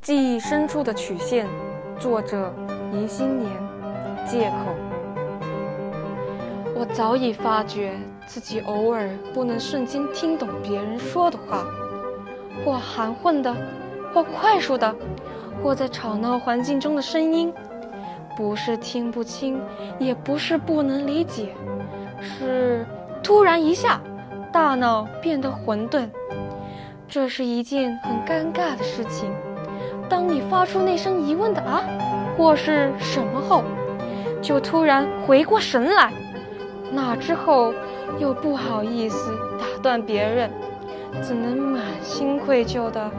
记忆深处的曲线。作者：迎新年。借口。我早已发觉自己偶尔不能瞬间听懂别人说的话，或含混的，或快速的，或在吵闹环境中的声音，不是听不清，也不是不能理解，是突然一下，大脑变得混沌。这是一件很尴尬的事情。当你发出那声疑问的“啊”或是什么后，就突然回过神来，那之后又不好意思打断别人，只能满心愧疚的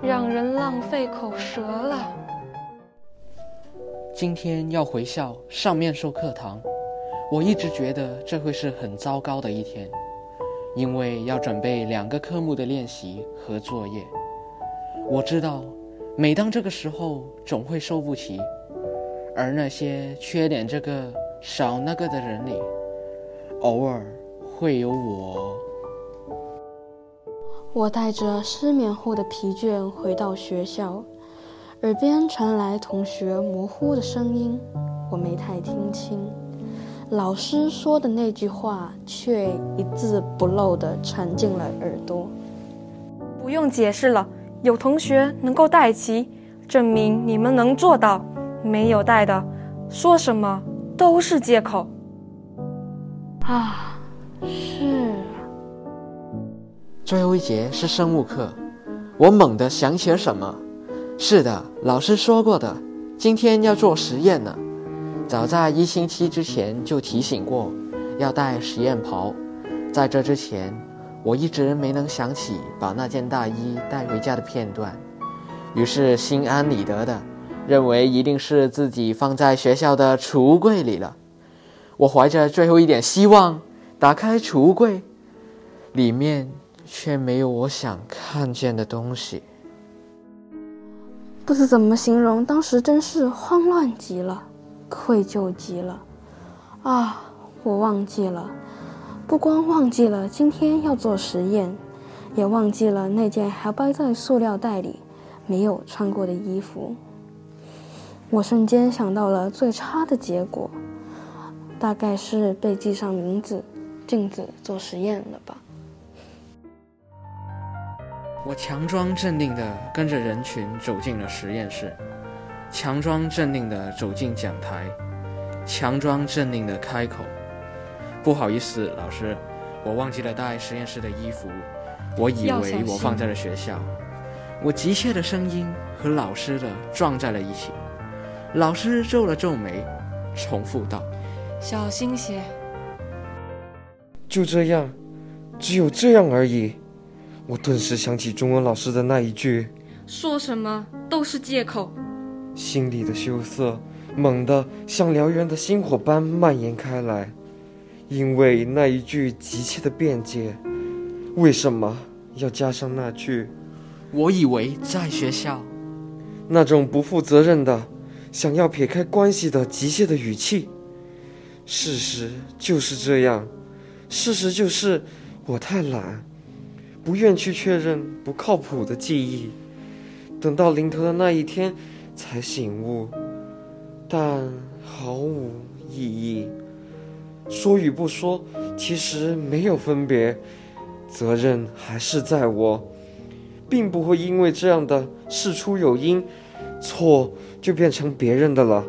让人浪费口舌了。今天要回校上面授课堂，我一直觉得这会是很糟糕的一天。因为要准备两个科目的练习和作业，我知道，每当这个时候总会受不起，而那些缺点这个少那个的人里，偶尔会有我。我带着失眠后的疲倦回到学校，耳边传来同学模糊的声音，我没太听清。老师说的那句话，却一字不漏地传进了耳朵。不用解释了，有同学能够带齐，证明你们能做到；没有带的，说什么都是借口。啊，是。最后一节是生物课，我猛地想起了什么。是的，老师说过的，今天要做实验呢。早在一星期之前就提醒过，要带实验袍。在这之前，我一直没能想起把那件大衣带回家的片段，于是心安理得的认为一定是自己放在学校的储物柜里了。我怀着最后一点希望打开储物柜，里面却没有我想看见的东西。不知怎么形容，当时真是慌乱极了。愧疚极了，啊！我忘记了，不光忘记了今天要做实验，也忘记了那件还包在塑料袋里、没有穿过的衣服。我瞬间想到了最差的结果，大概是被记上名字，禁止做实验了吧。我强装镇定地跟着人群走进了实验室。强装镇定地走进讲台，强装镇定地开口：“不好意思，老师，我忘记了带实验室的衣服。我以为我放在了学校。”我急切的声音和老师的撞在了一起。老师皱了皱眉，重复道：“小心些。”就这样，只有这样而已。我顿时想起中文老师的那一句：“说什么都是借口。”心里的羞涩猛地像燎原的星火般蔓延开来，因为那一句急切的辩解，为什么要加上那句？我以为在学校，那种不负责任的想要撇开关系的急切的语气。事实就是这样，事实就是我太懒，不愿去确认不靠谱的记忆。等到临头的那一天。才醒悟，但毫无意义。说与不说，其实没有分别，责任还是在我，并不会因为这样的事出有因，错就变成别人的了。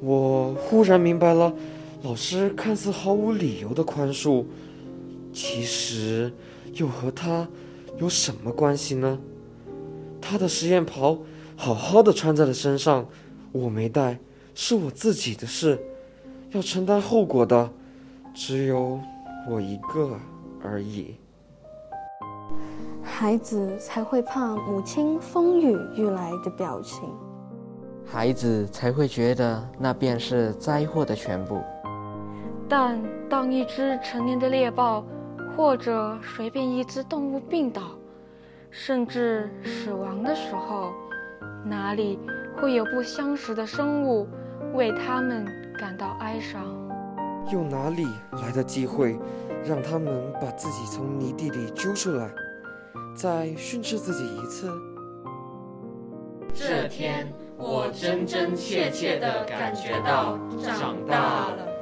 我忽然明白了，老师看似毫无理由的宽恕，其实又和他有什么关系呢？他的实验袍。好好的穿在了身上，我没带，是我自己的事，要承担后果的只有我一个而已。孩子才会怕母亲风雨欲来的表情，孩子才会觉得那便是灾祸的全部。但当一只成年的猎豹，或者随便一只动物病倒，甚至死亡的时候，哪里会有不相识的生物为他们感到哀伤？又哪里来的机会让他们把自己从泥地里揪出来，再训斥自己一次？这天，我真真切切地感觉到长大了。